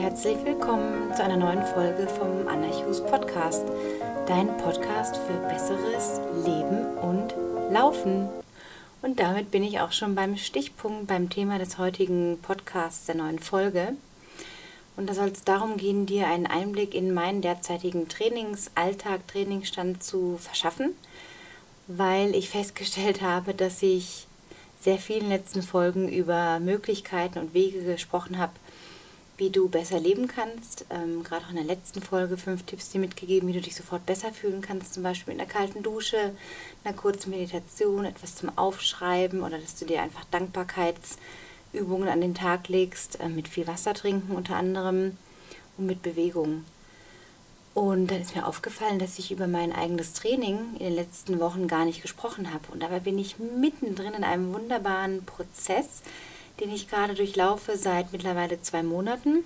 herzlich willkommen zu einer neuen Folge vom Anarchus Podcast, dein Podcast für besseres Leben und Laufen. Und damit bin ich auch schon beim Stichpunkt beim Thema des heutigen Podcasts der neuen Folge. Und da soll es darum gehen, dir einen Einblick in meinen derzeitigen Trainingsalltag, Trainingsstand zu verschaffen, weil ich festgestellt habe, dass ich sehr vielen letzten Folgen über Möglichkeiten und Wege gesprochen habe, wie du besser leben kannst. Ähm, Gerade auch in der letzten Folge fünf Tipps dir mitgegeben, wie du dich sofort besser fühlen kannst, zum Beispiel in einer kalten Dusche, einer kurzen Meditation, etwas zum Aufschreiben oder dass du dir einfach Dankbarkeitsübungen an den Tag legst, äh, mit viel Wasser trinken unter anderem und mit Bewegung. Und dann ist mir aufgefallen, dass ich über mein eigenes Training in den letzten Wochen gar nicht gesprochen habe. Und dabei bin ich mittendrin in einem wunderbaren Prozess, den ich gerade durchlaufe seit mittlerweile zwei Monaten.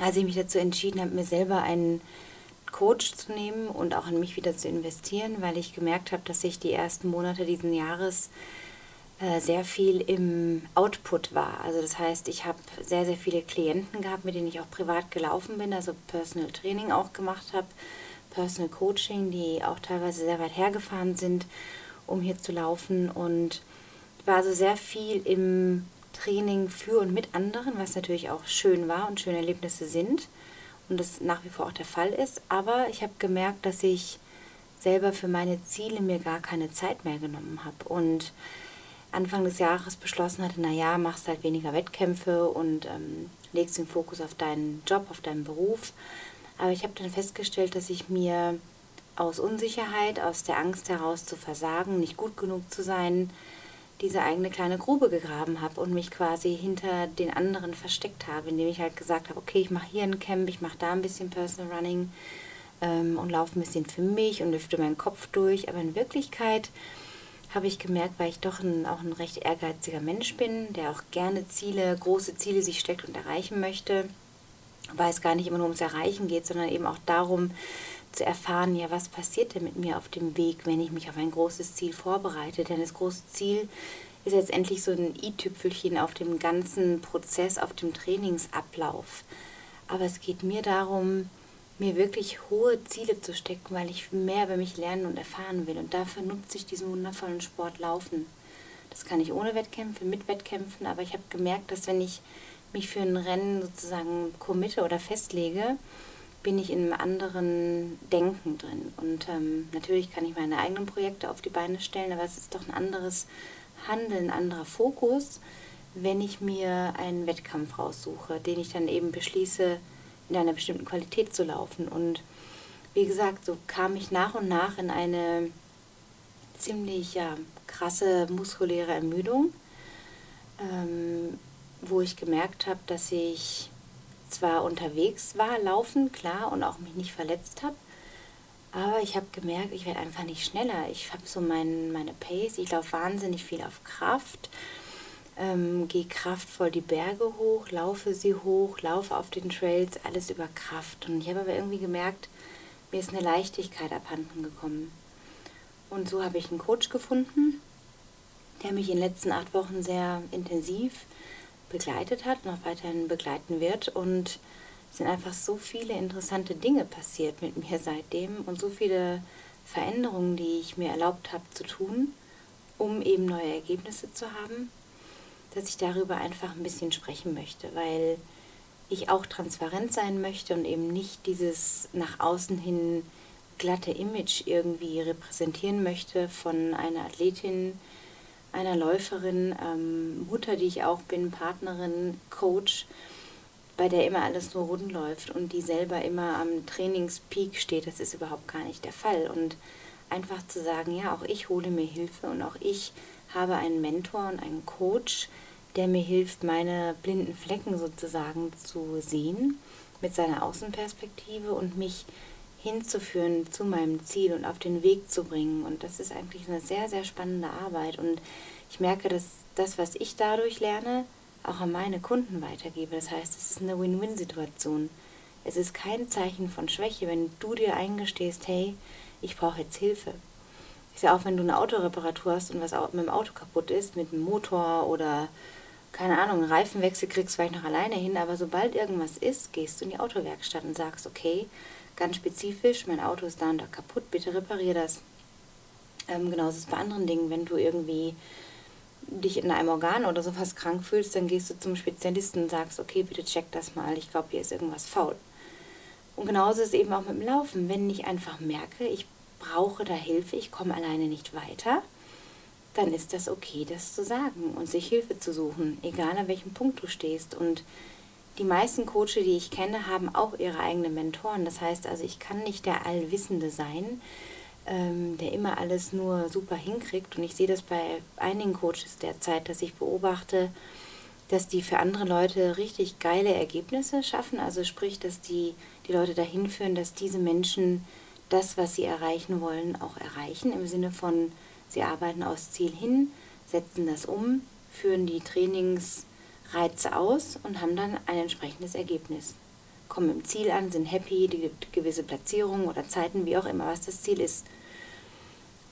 Als ich mich dazu entschieden habe, mir selber einen Coach zu nehmen und auch in mich wieder zu investieren, weil ich gemerkt habe, dass ich die ersten Monate diesen Jahres äh, sehr viel im Output war. Also das heißt, ich habe sehr, sehr viele Klienten gehabt, mit denen ich auch privat gelaufen bin, also Personal Training auch gemacht habe, Personal Coaching, die auch teilweise sehr weit hergefahren sind, um hier zu laufen. Und war also sehr viel im Training für und mit anderen, was natürlich auch schön war und schöne Erlebnisse sind und das nach wie vor auch der Fall ist. Aber ich habe gemerkt, dass ich selber für meine Ziele mir gar keine Zeit mehr genommen habe und Anfang des Jahres beschlossen hatte, naja, machst halt weniger Wettkämpfe und ähm, legst den Fokus auf deinen Job, auf deinen Beruf. Aber ich habe dann festgestellt, dass ich mir aus Unsicherheit, aus der Angst heraus zu versagen, nicht gut genug zu sein, diese eigene kleine Grube gegraben habe und mich quasi hinter den anderen versteckt habe, indem ich halt gesagt habe, okay, ich mache hier ein Camp, ich mache da ein bisschen Personal Running ähm, und laufe ein bisschen für mich und lüfte meinen Kopf durch. Aber in Wirklichkeit habe ich gemerkt, weil ich doch ein, auch ein recht ehrgeiziger Mensch bin, der auch gerne Ziele, große Ziele sich steckt und erreichen möchte, weil es gar nicht immer nur ums Erreichen geht, sondern eben auch darum zu erfahren, ja, was passiert denn mit mir auf dem Weg, wenn ich mich auf ein großes Ziel vorbereite. Denn das große Ziel ist letztendlich so ein i-Tüpfelchen auf dem ganzen Prozess, auf dem Trainingsablauf. Aber es geht mir darum, mir wirklich hohe Ziele zu stecken, weil ich mehr über mich lernen und erfahren will. Und dafür nutze ich diesen wundervollen Sport Laufen. Das kann ich ohne Wettkämpfe, mit Wettkämpfen, aber ich habe gemerkt, dass wenn ich mich für ein Rennen sozusagen committe oder festlege, bin ich in einem anderen Denken drin. Und ähm, natürlich kann ich meine eigenen Projekte auf die Beine stellen, aber es ist doch ein anderes Handeln, ein anderer Fokus, wenn ich mir einen Wettkampf raussuche, den ich dann eben beschließe, in einer bestimmten Qualität zu laufen. Und wie gesagt, so kam ich nach und nach in eine ziemlich ja, krasse muskuläre Ermüdung, ähm, wo ich gemerkt habe, dass ich zwar unterwegs war, laufen, klar, und auch mich nicht verletzt habe, aber ich habe gemerkt, ich werde einfach nicht schneller. Ich habe so mein, meine Pace, ich laufe wahnsinnig viel auf Kraft ähm, gehe kraftvoll die Berge hoch, laufe sie hoch, laufe auf den Trails, alles über Kraft. Und ich habe aber irgendwie gemerkt, mir ist eine Leichtigkeit abhanden gekommen. Und so habe ich einen Coach gefunden, der mich in den letzten acht Wochen sehr intensiv begleitet hat, noch weiterhin begleiten wird. Und es sind einfach so viele interessante Dinge passiert mit mir seitdem und so viele Veränderungen, die ich mir erlaubt habe zu tun, um eben neue Ergebnisse zu haben dass ich darüber einfach ein bisschen sprechen möchte, weil ich auch transparent sein möchte und eben nicht dieses nach außen hin glatte Image irgendwie repräsentieren möchte von einer Athletin, einer Läuferin, ähm, Mutter, die ich auch bin, Partnerin, Coach, bei der immer alles nur rund läuft und die selber immer am Trainingspeak steht. Das ist überhaupt gar nicht der Fall. Und einfach zu sagen, ja, auch ich hole mir Hilfe und auch ich habe einen Mentor und einen Coach, der mir hilft, meine blinden Flecken sozusagen zu sehen mit seiner Außenperspektive und mich hinzuführen zu meinem Ziel und auf den Weg zu bringen. Und das ist eigentlich eine sehr, sehr spannende Arbeit. Und ich merke, dass das, was ich dadurch lerne, auch an meine Kunden weitergebe. Das heißt, es ist eine Win-Win-Situation. Es ist kein Zeichen von Schwäche, wenn du dir eingestehst, hey, ich brauche jetzt Hilfe. Ist ja auch, wenn du eine Autoreparatur hast und was mit dem Auto kaputt ist, mit dem Motor oder keine Ahnung, Reifenwechsel kriegst du vielleicht noch alleine hin, aber sobald irgendwas ist, gehst du in die Autowerkstatt und sagst, okay, ganz spezifisch, mein Auto ist da und da kaputt, bitte reparier das. Ähm, genauso ist es bei anderen Dingen, wenn du irgendwie dich in einem Organ oder sowas krank fühlst, dann gehst du zum Spezialisten und sagst, okay, bitte check das mal, ich glaube, hier ist irgendwas faul. Und genauso ist es eben auch mit dem Laufen. Wenn ich einfach merke, ich brauche da Hilfe, ich komme alleine nicht weiter, dann ist das okay, das zu sagen und sich Hilfe zu suchen, egal an welchem Punkt du stehst. Und die meisten Coaches, die ich kenne, haben auch ihre eigenen Mentoren. Das heißt also, ich kann nicht der Allwissende sein, ähm, der immer alles nur super hinkriegt. Und ich sehe das bei einigen Coaches derzeit, dass ich beobachte, dass die für andere Leute richtig geile Ergebnisse schaffen. Also sprich, dass die, die Leute dahin führen, dass diese Menschen das, was sie erreichen wollen, auch erreichen. Im Sinne von, sie arbeiten aufs Ziel hin, setzen das um, führen die Trainingsreize aus und haben dann ein entsprechendes Ergebnis. Kommen im Ziel an, sind happy, die gibt gewisse Platzierungen oder Zeiten, wie auch immer, was das Ziel ist.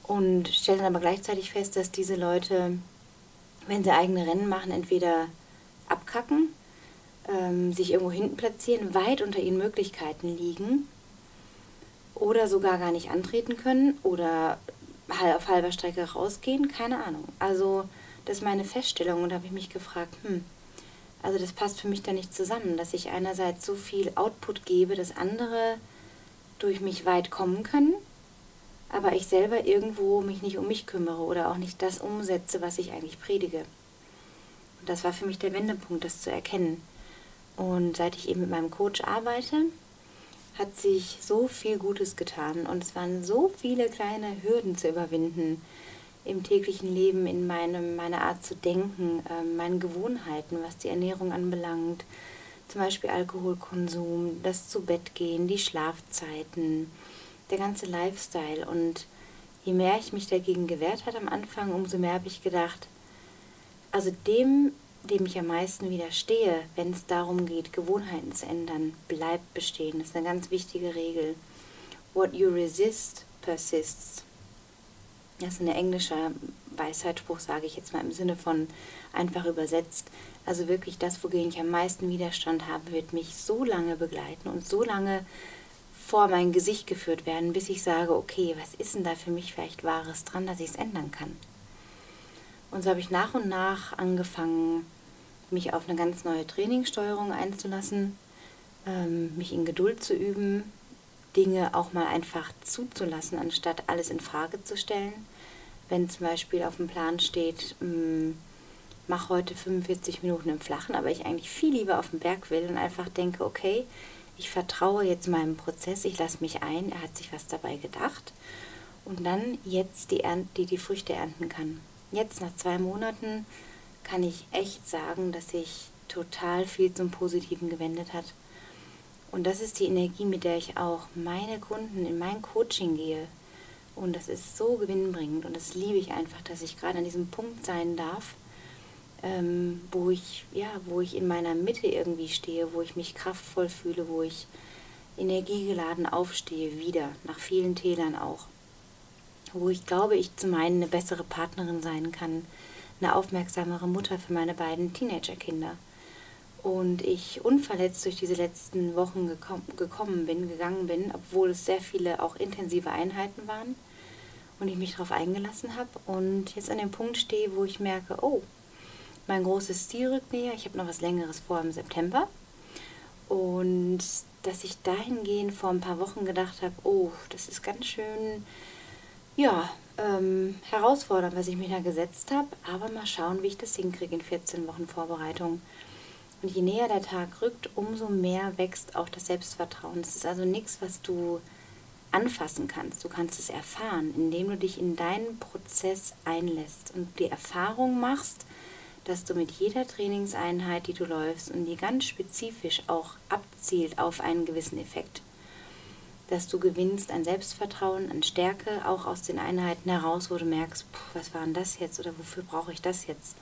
Und stellen aber gleichzeitig fest, dass diese Leute, wenn sie eigene Rennen machen, entweder abkacken, ähm, sich irgendwo hinten platzieren, weit unter ihren Möglichkeiten liegen oder sogar gar nicht antreten können oder auf halber Strecke rausgehen, keine Ahnung. Also das ist meine Feststellung und da habe ich mich gefragt, hm, also das passt für mich da nicht zusammen, dass ich einerseits so viel Output gebe, dass andere durch mich weit kommen können, aber ich selber irgendwo mich nicht um mich kümmere oder auch nicht das umsetze, was ich eigentlich predige. Und das war für mich der Wendepunkt, das zu erkennen. Und seit ich eben mit meinem Coach arbeite, hat sich so viel Gutes getan und es waren so viele kleine Hürden zu überwinden im täglichen Leben, in meinem, meiner Art zu denken, äh, meinen Gewohnheiten, was die Ernährung anbelangt, zum Beispiel Alkoholkonsum, das zu Bett gehen, die Schlafzeiten, der ganze Lifestyle. Und je mehr ich mich dagegen gewehrt hat am Anfang, umso mehr habe ich gedacht, also dem dem ich am meisten widerstehe, wenn es darum geht, Gewohnheiten zu ändern, bleibt bestehen. Das ist eine ganz wichtige Regel. What you resist persists. Das ist ein englischer Weisheitsspruch, sage ich jetzt mal im Sinne von einfach übersetzt. Also wirklich das, wogegen ich am meisten Widerstand habe, wird mich so lange begleiten und so lange vor mein Gesicht geführt werden, bis ich sage, okay, was ist denn da für mich vielleicht Wahres dran, dass ich es ändern kann. Und so habe ich nach und nach angefangen, mich auf eine ganz neue Trainingssteuerung einzulassen, ähm, mich in Geduld zu üben, Dinge auch mal einfach zuzulassen, anstatt alles in Frage zu stellen. Wenn zum Beispiel auf dem Plan steht, ähm, mach heute 45 Minuten im Flachen, aber ich eigentlich viel lieber auf dem Berg will und einfach denke, okay, ich vertraue jetzt meinem Prozess, ich lasse mich ein, er hat sich was dabei gedacht und dann jetzt die, die, die Früchte ernten kann jetzt nach zwei Monaten kann ich echt sagen, dass sich total viel zum Positiven gewendet hat. Und das ist die Energie, mit der ich auch meine Kunden in mein Coaching gehe. Und das ist so gewinnbringend und das liebe ich einfach, dass ich gerade an diesem Punkt sein darf, ähm, wo ich ja, wo ich in meiner Mitte irgendwie stehe, wo ich mich kraftvoll fühle, wo ich energiegeladen aufstehe, wieder nach vielen Tälern auch wo ich glaube, ich zum einen eine bessere Partnerin sein kann, eine aufmerksamere Mutter für meine beiden Teenagerkinder. Und ich unverletzt durch diese letzten Wochen gekom gekommen bin, gegangen bin, obwohl es sehr viele auch intensive Einheiten waren und ich mich darauf eingelassen habe und jetzt an dem Punkt stehe, wo ich merke, oh, mein großes Ziel rückt näher, ich habe noch was Längeres vor im September. Und dass ich dahingehend vor ein paar Wochen gedacht habe, oh, das ist ganz schön ja, ähm, herausfordernd, was ich mir da gesetzt habe, aber mal schauen, wie ich das hinkriege in 14 Wochen Vorbereitung. Und je näher der Tag rückt, umso mehr wächst auch das Selbstvertrauen. Es ist also nichts, was du anfassen kannst. Du kannst es erfahren, indem du dich in deinen Prozess einlässt und die Erfahrung machst, dass du mit jeder Trainingseinheit, die du läufst und die ganz spezifisch auch abzielt auf einen gewissen Effekt, dass du gewinnst an Selbstvertrauen, an Stärke, auch aus den Einheiten heraus, wo du merkst, was war denn das jetzt oder wofür brauche ich das jetzt?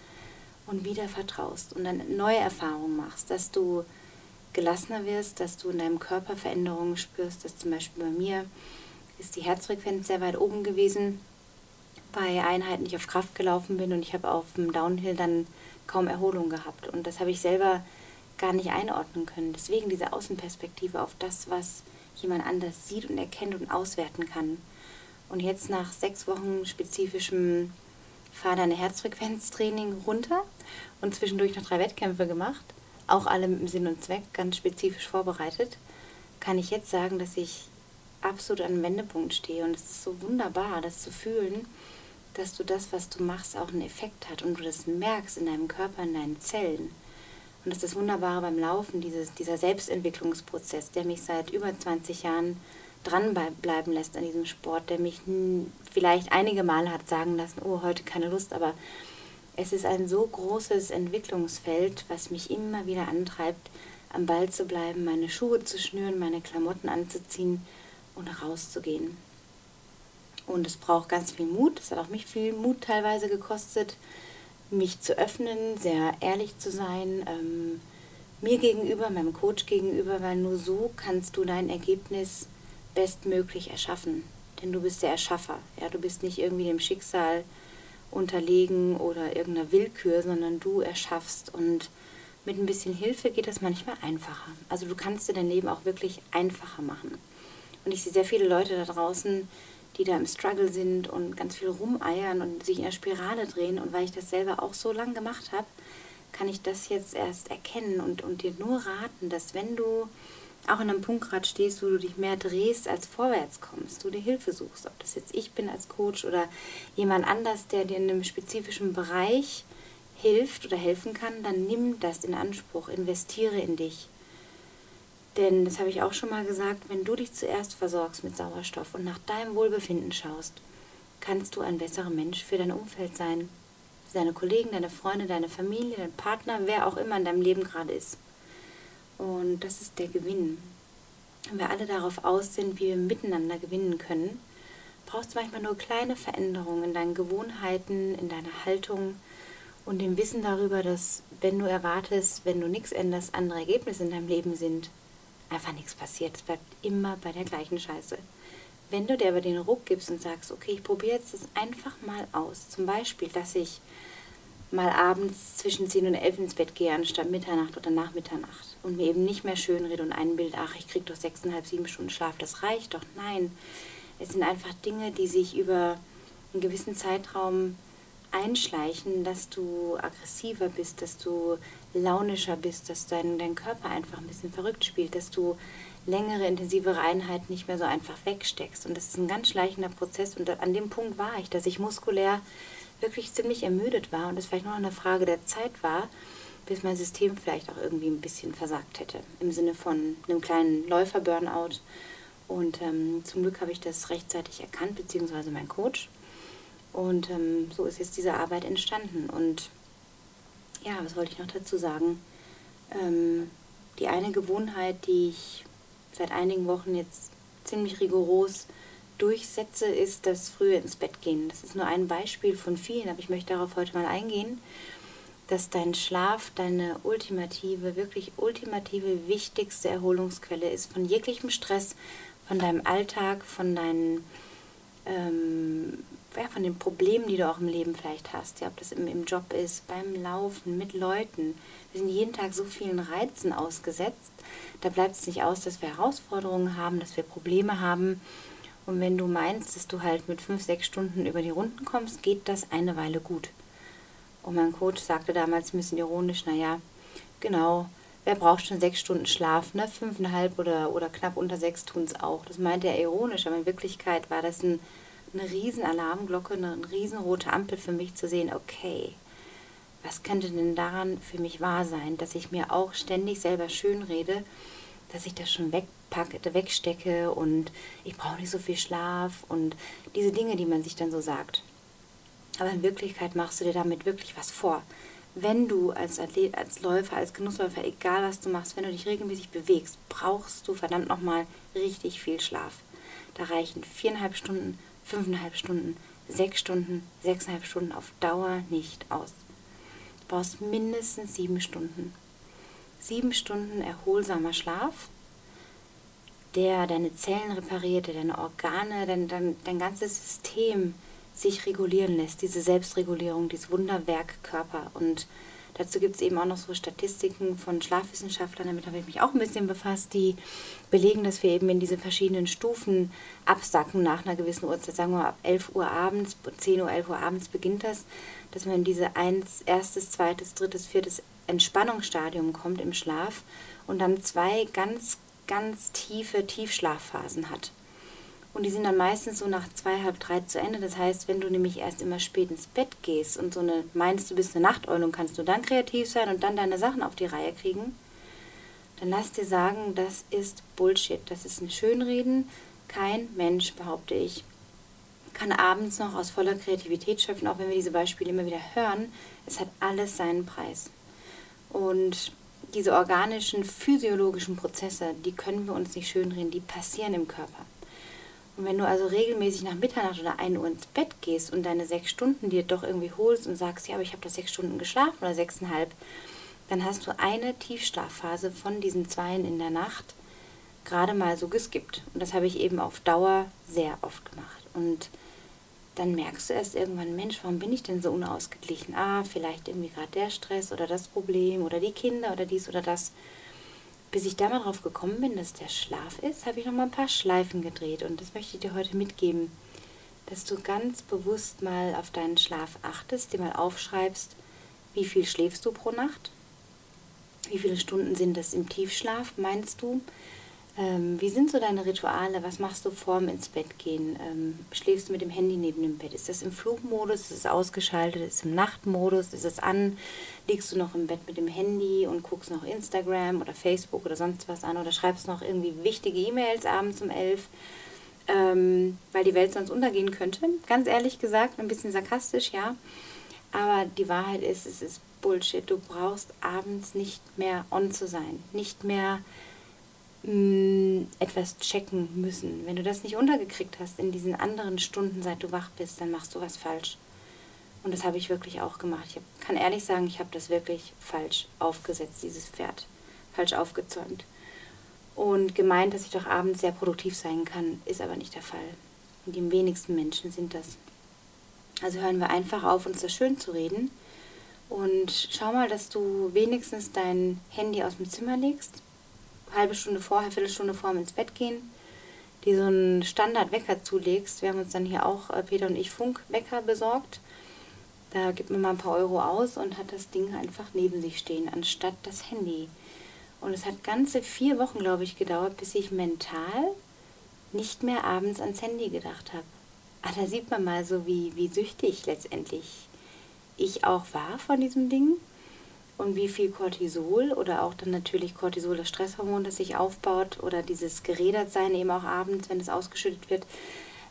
Und wieder vertraust und dann neue Erfahrungen machst, dass du gelassener wirst, dass du in deinem Körper Veränderungen spürst, dass zum Beispiel bei mir ist die Herzfrequenz sehr weit oben gewesen bei Einheiten, ich auf Kraft gelaufen bin und ich habe auf dem Downhill dann kaum Erholung gehabt. Und das habe ich selber gar nicht einordnen können. Deswegen diese Außenperspektive auf das, was jemand anders sieht und erkennt und auswerten kann. Und jetzt nach sechs Wochen spezifischem Fahr deine Herzfrequenztraining runter und zwischendurch noch drei Wettkämpfe gemacht, auch alle mit dem Sinn und Zweck, ganz spezifisch vorbereitet, kann ich jetzt sagen, dass ich absolut an einem Wendepunkt stehe. Und es ist so wunderbar, das zu fühlen, dass du das, was du machst, auch einen Effekt hat und du das merkst in deinem Körper, in deinen Zellen. Und das ist das Wunderbare beim Laufen, dieses, dieser Selbstentwicklungsprozess, der mich seit über 20 Jahren dranbleiben lässt an diesem Sport, der mich vielleicht einige Male hat sagen lassen, oh, heute keine Lust, aber es ist ein so großes Entwicklungsfeld, was mich immer wieder antreibt, am Ball zu bleiben, meine Schuhe zu schnüren, meine Klamotten anzuziehen und rauszugehen. Und es braucht ganz viel Mut. Es hat auch mich viel Mut teilweise gekostet, mich zu öffnen, sehr ehrlich zu sein, ähm, mir gegenüber, meinem Coach gegenüber, weil nur so kannst du dein Ergebnis bestmöglich erschaffen. Denn du bist der Erschaffer. Ja, du bist nicht irgendwie dem Schicksal unterlegen oder irgendeiner Willkür, sondern du erschaffst. Und mit ein bisschen Hilfe geht das manchmal einfacher. Also du kannst dir dein Leben auch wirklich einfacher machen. Und ich sehe sehr viele Leute da draußen, die da im Struggle sind und ganz viel rumeiern und sich in der Spirale drehen. Und weil ich das selber auch so lange gemacht habe, kann ich das jetzt erst erkennen und, und dir nur raten, dass wenn du auch in einem Punkt gerade stehst, wo du dich mehr drehst als vorwärts kommst, du dir Hilfe suchst, ob das jetzt ich bin als Coach oder jemand anders, der dir in einem spezifischen Bereich hilft oder helfen kann, dann nimm das in Anspruch, investiere in dich. Denn, das habe ich auch schon mal gesagt, wenn du dich zuerst versorgst mit Sauerstoff und nach deinem Wohlbefinden schaust, kannst du ein besserer Mensch für dein Umfeld sein. Deine Kollegen, deine Freunde, deine Familie, dein Partner, wer auch immer in deinem Leben gerade ist. Und das ist der Gewinn. Wenn wir alle darauf aus sind, wie wir miteinander gewinnen können, brauchst du manchmal nur kleine Veränderungen in deinen Gewohnheiten, in deiner Haltung und dem Wissen darüber, dass wenn du erwartest, wenn du nichts änderst, andere Ergebnisse in deinem Leben sind, einfach nichts passiert. Es bleibt immer bei der gleichen Scheiße. Wenn du dir aber den Ruck gibst und sagst, okay, ich probiere jetzt das einfach mal aus. Zum Beispiel, dass ich mal abends zwischen 10 und 11 ins Bett gehe, anstatt Mitternacht oder nach Mitternacht. Und mir eben nicht mehr schönrede und einbilde, ach, ich kriege doch 6,5, 7 Stunden Schlaf, das reicht doch. Nein, es sind einfach Dinge, die sich über einen gewissen Zeitraum einschleichen, dass du aggressiver bist, dass du launischer bist, dass dein, dein Körper einfach ein bisschen verrückt spielt, dass du längere, intensivere Einheiten nicht mehr so einfach wegsteckst. Und das ist ein ganz schleichender Prozess. Und an dem Punkt war ich, dass ich muskulär wirklich ziemlich ermüdet war und es vielleicht nur noch eine Frage der Zeit war, bis mein System vielleicht auch irgendwie ein bisschen versagt hätte. Im Sinne von einem kleinen Läufer-Burnout. Und ähm, zum Glück habe ich das rechtzeitig erkannt, beziehungsweise mein Coach. Und ähm, so ist jetzt diese Arbeit entstanden. Und ja, was wollte ich noch dazu sagen? Ähm, die eine Gewohnheit, die ich seit einigen Wochen jetzt ziemlich rigoros durchsetze, ist das frühe ins Bett gehen. Das ist nur ein Beispiel von vielen, aber ich möchte darauf heute mal eingehen, dass dein Schlaf deine ultimative, wirklich ultimative, wichtigste Erholungsquelle ist von jeglichem Stress, von deinem Alltag, von deinen ähm, ja, von den Problemen, die du auch im Leben vielleicht hast, ja, ob das im, im Job ist, beim Laufen, mit Leuten. Wir sind jeden Tag so vielen Reizen ausgesetzt. Da bleibt es nicht aus, dass wir Herausforderungen haben, dass wir Probleme haben. Und wenn du meinst, dass du halt mit fünf, sechs Stunden über die Runden kommst, geht das eine Weile gut. Und mein Coach sagte damals ein bisschen ironisch, naja, genau, wer braucht schon sechs Stunden Schlaf, ne? Fünfeinhalb oder, oder knapp unter sechs tun es auch. Das meinte er ironisch, aber in Wirklichkeit war das ein, eine riesen Alarmglocke, eine, eine riesenrote Ampel für mich zu sehen, okay, was könnte denn daran für mich wahr sein, dass ich mir auch ständig selber schönrede, dass ich das schon wegpacke, wegstecke und ich brauche nicht so viel Schlaf und diese Dinge, die man sich dann so sagt. Aber in Wirklichkeit machst du dir damit wirklich was vor. Wenn du als Athlet, als Läufer, als Genussläufer, egal was du machst, wenn du dich regelmäßig bewegst, brauchst du verdammt nochmal richtig viel Schlaf. Da reichen viereinhalb Stunden, fünfeinhalb Stunden, sechs Stunden, sechseinhalb Stunden auf Dauer nicht aus. Du brauchst mindestens sieben Stunden sieben Stunden erholsamer Schlaf, der deine Zellen repariert, der deine Organe, dein, dein, dein ganzes System sich regulieren lässt, diese Selbstregulierung, dieses Wunderwerk Körper. Und dazu gibt es eben auch noch so Statistiken von Schlafwissenschaftlern, damit habe ich mich auch ein bisschen befasst, die belegen, dass wir eben in diese verschiedenen Stufen absacken nach einer gewissen Uhrzeit. Sagen wir ab 11 Uhr abends, 10 Uhr, 11 Uhr abends beginnt das, dass man in diese eins, erstes, zweites, drittes, viertes Entspannungsstadium kommt im Schlaf und dann zwei ganz, ganz tiefe Tiefschlafphasen hat. Und die sind dann meistens so nach zwei, halb drei zu Ende. Das heißt, wenn du nämlich erst immer spät ins Bett gehst und so eine meinst, du bist eine Nachteule und kannst du dann kreativ sein und dann deine Sachen auf die Reihe kriegen, dann lass dir sagen, das ist Bullshit. Das ist ein Schönreden. Kein Mensch, behaupte ich, kann abends noch aus voller Kreativität schöpfen, auch wenn wir diese Beispiele immer wieder hören. Es hat alles seinen Preis. Und diese organischen, physiologischen Prozesse, die können wir uns nicht schönreden, die passieren im Körper. Und wenn du also regelmäßig nach Mitternacht oder 1 Uhr ins Bett gehst und deine sechs Stunden dir doch irgendwie holst und sagst, ja, aber ich habe doch sechs Stunden geschlafen oder sechseinhalb, dann hast du eine Tiefschlafphase von diesen zweien in der Nacht gerade mal so geskippt. Und das habe ich eben auf Dauer sehr oft gemacht. Und dann merkst du erst irgendwann, Mensch, warum bin ich denn so unausgeglichen? Ah, vielleicht irgendwie gerade der Stress oder das Problem oder die Kinder oder dies oder das. Bis ich da mal drauf gekommen bin, dass der Schlaf ist, habe ich noch mal ein paar Schleifen gedreht und das möchte ich dir heute mitgeben, dass du ganz bewusst mal auf deinen Schlaf achtest, dir mal aufschreibst, wie viel schläfst du pro Nacht? Wie viele Stunden sind das im Tiefschlaf, meinst du? Ähm, wie sind so deine Rituale? Was machst du vorm ins Bett gehen? Ähm, schläfst du mit dem Handy neben dem Bett? Ist das im Flugmodus? Ist es ausgeschaltet? Ist es im Nachtmodus? Ist es an? Liegst du noch im Bett mit dem Handy und guckst noch Instagram oder Facebook oder sonst was an? Oder schreibst noch irgendwie wichtige E-Mails abends um elf? Ähm, weil die Welt sonst untergehen könnte. Ganz ehrlich gesagt, ein bisschen sarkastisch, ja. Aber die Wahrheit ist, es ist Bullshit. Du brauchst abends nicht mehr on zu sein. Nicht mehr mh, etwas checken müssen. Wenn du das nicht untergekriegt hast in diesen anderen Stunden, seit du wach bist, dann machst du was falsch. Und das habe ich wirklich auch gemacht. Ich kann ehrlich sagen, ich habe das wirklich falsch aufgesetzt, dieses Pferd. Falsch aufgezäumt. Und gemeint, dass ich doch abends sehr produktiv sein kann, ist aber nicht der Fall. Und die wenigsten Menschen sind das. Also hören wir einfach auf, uns das schön zu reden. Und schau mal, dass du wenigstens dein Handy aus dem Zimmer legst halbe Stunde vorher, Viertelstunde vor ins Bett gehen, die so einen Standardwecker zulegst. Wir haben uns dann hier auch, äh, Peter und ich, Funkwecker besorgt. Da gibt man mal ein paar Euro aus und hat das Ding einfach neben sich stehen, anstatt das Handy. Und es hat ganze vier Wochen, glaube ich, gedauert, bis ich mental nicht mehr abends ans Handy gedacht habe. Ah, da sieht man mal so, wie, wie süchtig letztendlich ich auch war von diesem Ding und wie viel Cortisol oder auch dann natürlich Cortisol, das Stresshormon, das sich aufbaut oder dieses Gerädertsein eben auch abends, wenn es ausgeschüttet wird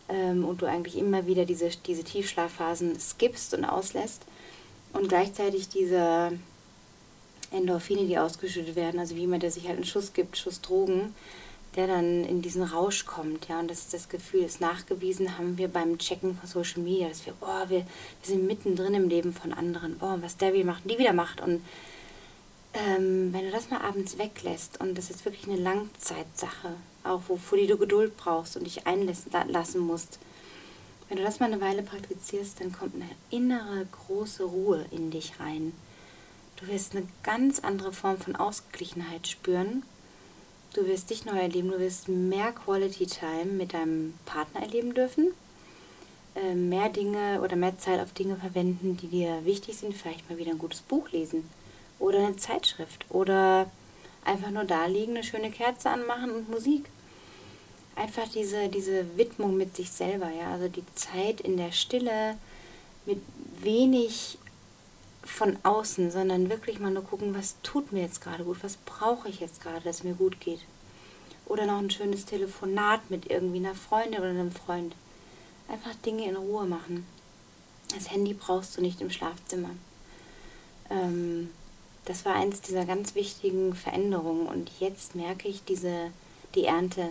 ähm, und du eigentlich immer wieder diese, diese Tiefschlafphasen skippst und auslässt und gleichzeitig diese Endorphine, die ausgeschüttet werden, also wie jemand, der sich halt einen Schuss gibt, Schuss Drogen, der dann in diesen Rausch kommt. Ja, und das ist das Gefühl, ist nachgewiesen haben wir beim Checken von Social Media, dass wir, oh, wir, wir sind mittendrin im Leben von anderen. Oh, was der wieder macht die wieder macht. Und ähm, wenn du das mal abends weglässt, und das ist wirklich eine Langzeitsache, auch wofür die du Geduld brauchst und dich einlassen musst, wenn du das mal eine Weile praktizierst, dann kommt eine innere große Ruhe in dich rein. Du wirst eine ganz andere Form von Ausgeglichenheit spüren Du wirst dich neu erleben, du wirst mehr Quality Time mit deinem Partner erleben dürfen, äh, mehr Dinge oder mehr Zeit auf Dinge verwenden, die dir wichtig sind, vielleicht mal wieder ein gutes Buch lesen oder eine Zeitschrift oder einfach nur da liegen, eine schöne Kerze anmachen und Musik. Einfach diese, diese Widmung mit sich selber, ja, also die Zeit in der Stille mit wenig von außen, sondern wirklich mal nur gucken, was tut mir jetzt gerade gut, was brauche ich jetzt gerade, dass es mir gut geht. Oder noch ein schönes Telefonat mit irgendwie einer Freundin oder einem Freund. Einfach Dinge in Ruhe machen. Das Handy brauchst du nicht im Schlafzimmer. Ähm, das war eins dieser ganz wichtigen Veränderungen und jetzt merke ich diese, die Ernte,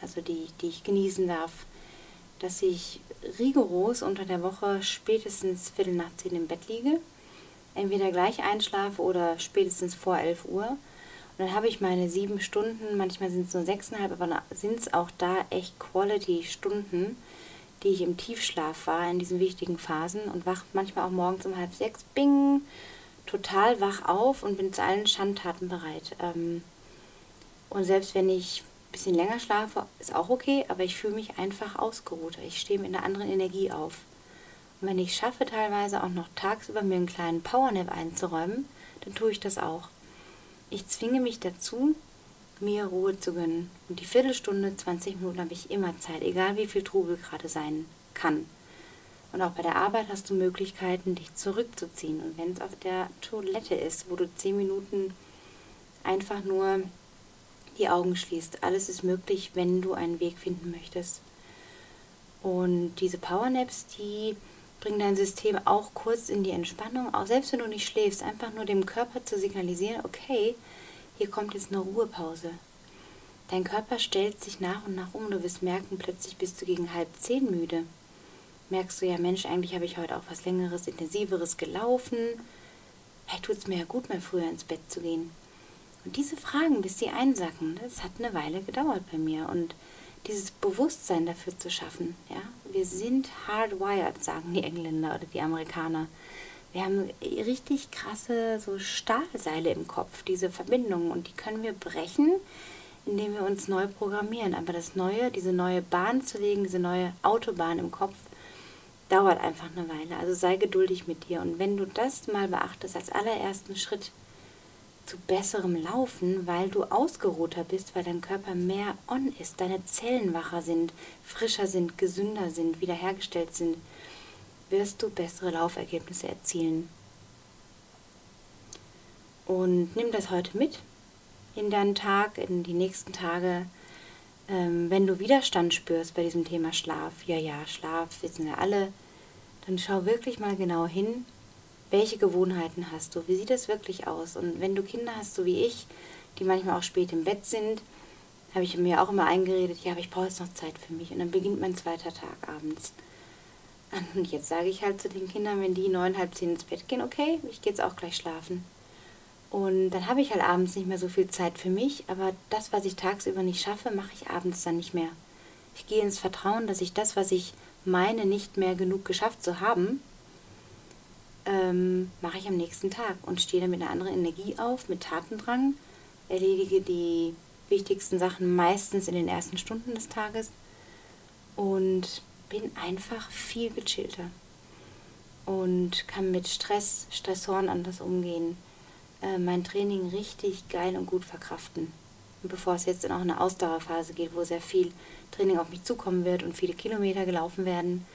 also die, die ich genießen darf, dass ich rigoros unter der Woche spätestens Viertel nach zehn im Bett liege entweder gleich einschlafe oder spätestens vor 11 Uhr. Und dann habe ich meine sieben Stunden, manchmal sind es nur sechseinhalb, aber sind es auch da echt Quality-Stunden, die ich im Tiefschlaf war, in diesen wichtigen Phasen und wache manchmal auch morgens um halb sechs, bing, total wach auf und bin zu allen Schandtaten bereit. Ähm, und selbst wenn ich ein bisschen länger schlafe, ist auch okay, aber ich fühle mich einfach ausgeruht. Ich stehe mit einer anderen Energie auf. Wenn ich schaffe, teilweise auch noch tagsüber mir einen kleinen Powernap einzuräumen, dann tue ich das auch. Ich zwinge mich dazu, mir Ruhe zu gönnen. Und die Viertelstunde, 20 Minuten habe ich immer Zeit, egal wie viel Trubel gerade sein kann. Und auch bei der Arbeit hast du Möglichkeiten, dich zurückzuziehen. Und wenn es auf der Toilette ist, wo du 10 Minuten einfach nur die Augen schließt, alles ist möglich, wenn du einen Weg finden möchtest. Und diese Powernaps, die bringen dein System auch kurz in die Entspannung, auch selbst wenn du nicht schläfst, einfach nur dem Körper zu signalisieren, okay, hier kommt jetzt eine Ruhepause. Dein Körper stellt sich nach und nach um. Du wirst merken, plötzlich bist du gegen halb zehn müde. Merkst du ja, Mensch, eigentlich habe ich heute auch was Längeres, Intensiveres gelaufen. Vielleicht tut es mir ja gut, mal früher ins Bett zu gehen. Und diese Fragen, bis sie einsacken, das hat eine Weile gedauert bei mir. Und dieses Bewusstsein dafür zu schaffen, ja, wir sind hardwired, sagen die Engländer oder die Amerikaner. Wir haben richtig krasse so Stahlseile im Kopf, diese Verbindungen und die können wir brechen, indem wir uns neu programmieren. Aber das Neue, diese neue Bahn zu legen, diese neue Autobahn im Kopf, dauert einfach eine Weile. Also sei geduldig mit dir. Und wenn du das mal beachtest als allerersten Schritt zu besserem Laufen, weil du ausgeruhter bist, weil dein Körper mehr on ist, deine Zellen wacher sind, frischer sind, gesünder sind, wiederhergestellt sind, wirst du bessere Laufergebnisse erzielen. Und nimm das heute mit in deinen Tag, in die nächsten Tage. Ähm, wenn du Widerstand spürst bei diesem Thema Schlaf, ja, ja, Schlaf wissen wir alle, dann schau wirklich mal genau hin, welche Gewohnheiten hast du, wie sieht das wirklich aus. Und wenn du Kinder hast, so wie ich, die manchmal auch spät im Bett sind, habe ich mir auch immer eingeredet, ja, aber ich brauche jetzt noch Zeit für mich. Und dann beginnt mein zweiter Tag abends. Und jetzt sage ich halt zu den Kindern, wenn die neun, halb zehn ins Bett gehen, okay, ich gehe jetzt auch gleich schlafen. Und dann habe ich halt abends nicht mehr so viel Zeit für mich, aber das, was ich tagsüber nicht schaffe, mache ich abends dann nicht mehr. Ich gehe ins Vertrauen, dass ich das, was ich meine, nicht mehr genug geschafft zu haben, ähm, mache ich am nächsten Tag und stehe dann mit einer anderen Energie auf, mit Tatendrang, erledige die wichtigsten Sachen meistens in den ersten Stunden des Tages und bin einfach viel gechillter und kann mit Stress, Stressoren anders umgehen, äh, mein Training richtig geil und gut verkraften. Und bevor es jetzt in auch eine Ausdauerphase geht, wo sehr viel Training auf mich zukommen wird und viele Kilometer gelaufen werden,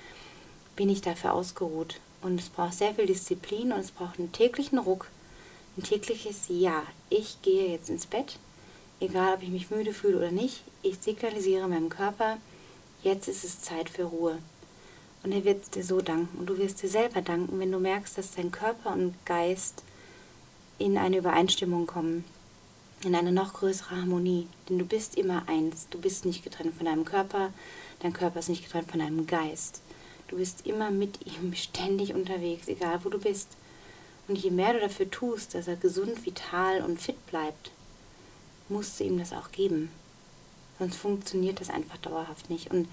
bin ich dafür ausgeruht. Und es braucht sehr viel Disziplin und es braucht einen täglichen Ruck, ein tägliches Ja. Ich gehe jetzt ins Bett, egal ob ich mich müde fühle oder nicht. Ich signalisiere meinem Körper, jetzt ist es Zeit für Ruhe. Und er wird dir so danken. Und du wirst dir selber danken, wenn du merkst, dass dein Körper und Geist in eine Übereinstimmung kommen, in eine noch größere Harmonie. Denn du bist immer eins. Du bist nicht getrennt von deinem Körper, dein Körper ist nicht getrennt von deinem Geist. Du bist immer mit ihm ständig unterwegs, egal wo du bist. Und je mehr du dafür tust, dass er gesund, vital und fit bleibt, musst du ihm das auch geben. Sonst funktioniert das einfach dauerhaft nicht. Und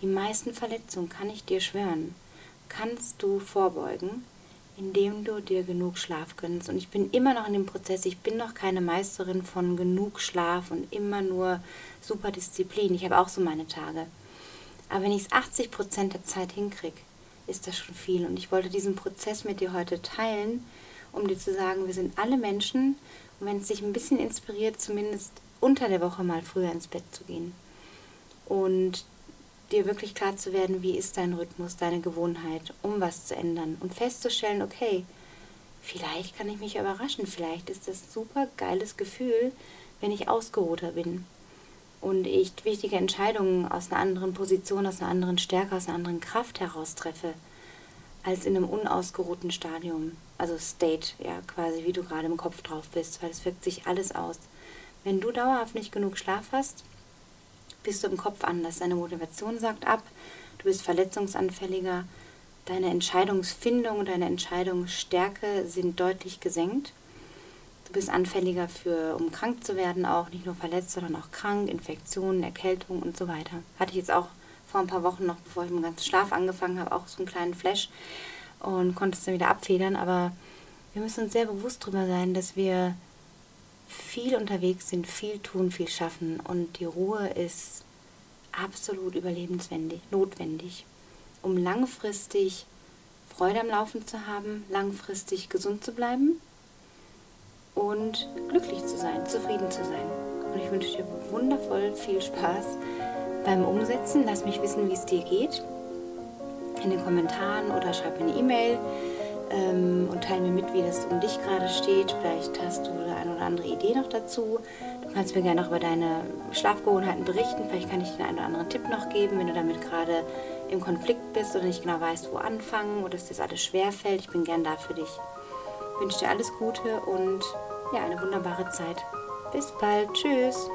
die meisten Verletzungen, kann ich dir schwören, kannst du vorbeugen, indem du dir genug Schlaf gönnst. Und ich bin immer noch in dem Prozess, ich bin noch keine Meisterin von genug Schlaf und immer nur super Disziplin. Ich habe auch so meine Tage. Aber wenn ich es 80 Prozent der Zeit hinkriege, ist das schon viel. Und ich wollte diesen Prozess mit dir heute teilen, um dir zu sagen, wir sind alle Menschen. Und wenn es dich ein bisschen inspiriert, zumindest unter der Woche mal früher ins Bett zu gehen. Und dir wirklich klar zu werden, wie ist dein Rhythmus, deine Gewohnheit, um was zu ändern. Und festzustellen, okay, vielleicht kann ich mich überraschen, vielleicht ist das super geiles Gefühl, wenn ich ausgeruhter bin und ich wichtige Entscheidungen aus einer anderen Position, aus einer anderen Stärke, aus einer anderen Kraft heraus treffe, als in einem unausgeruhten Stadium. Also State, ja, quasi wie du gerade im Kopf drauf bist, weil es wirkt sich alles aus. Wenn du dauerhaft nicht genug Schlaf hast, bist du im Kopf anders. Deine Motivation sagt ab, du bist verletzungsanfälliger, deine Entscheidungsfindung, deine Entscheidungsstärke sind deutlich gesenkt. Du bist anfälliger für, um krank zu werden, auch nicht nur verletzt, sondern auch krank, Infektionen, Erkältung und so weiter. Hatte ich jetzt auch vor ein paar Wochen noch, bevor ich mit dem ganzen Schlaf angefangen habe, auch so einen kleinen Flash und konnte es dann wieder abfedern. Aber wir müssen uns sehr bewusst darüber sein, dass wir viel unterwegs sind, viel tun, viel schaffen und die Ruhe ist absolut überlebenswendig, notwendig, um langfristig Freude am Laufen zu haben, langfristig gesund zu bleiben und glücklich zu sein, zufrieden zu sein. Und ich wünsche dir wundervoll viel Spaß beim Umsetzen. Lass mich wissen, wie es dir geht. In den Kommentaren oder schreib mir eine E-Mail ähm, und teile mir mit, wie das um dich gerade steht. Vielleicht hast du eine oder andere Idee noch dazu. Du kannst mir gerne auch über deine Schlafgewohnheiten berichten. Vielleicht kann ich dir einen oder anderen Tipp noch geben, wenn du damit gerade im Konflikt bist oder nicht genau weißt, wo anfangen oder es dir alles schwer fällt. Ich bin gern da für dich. Ich wünsche dir alles Gute und ja, eine wunderbare Zeit. Bis bald. Tschüss.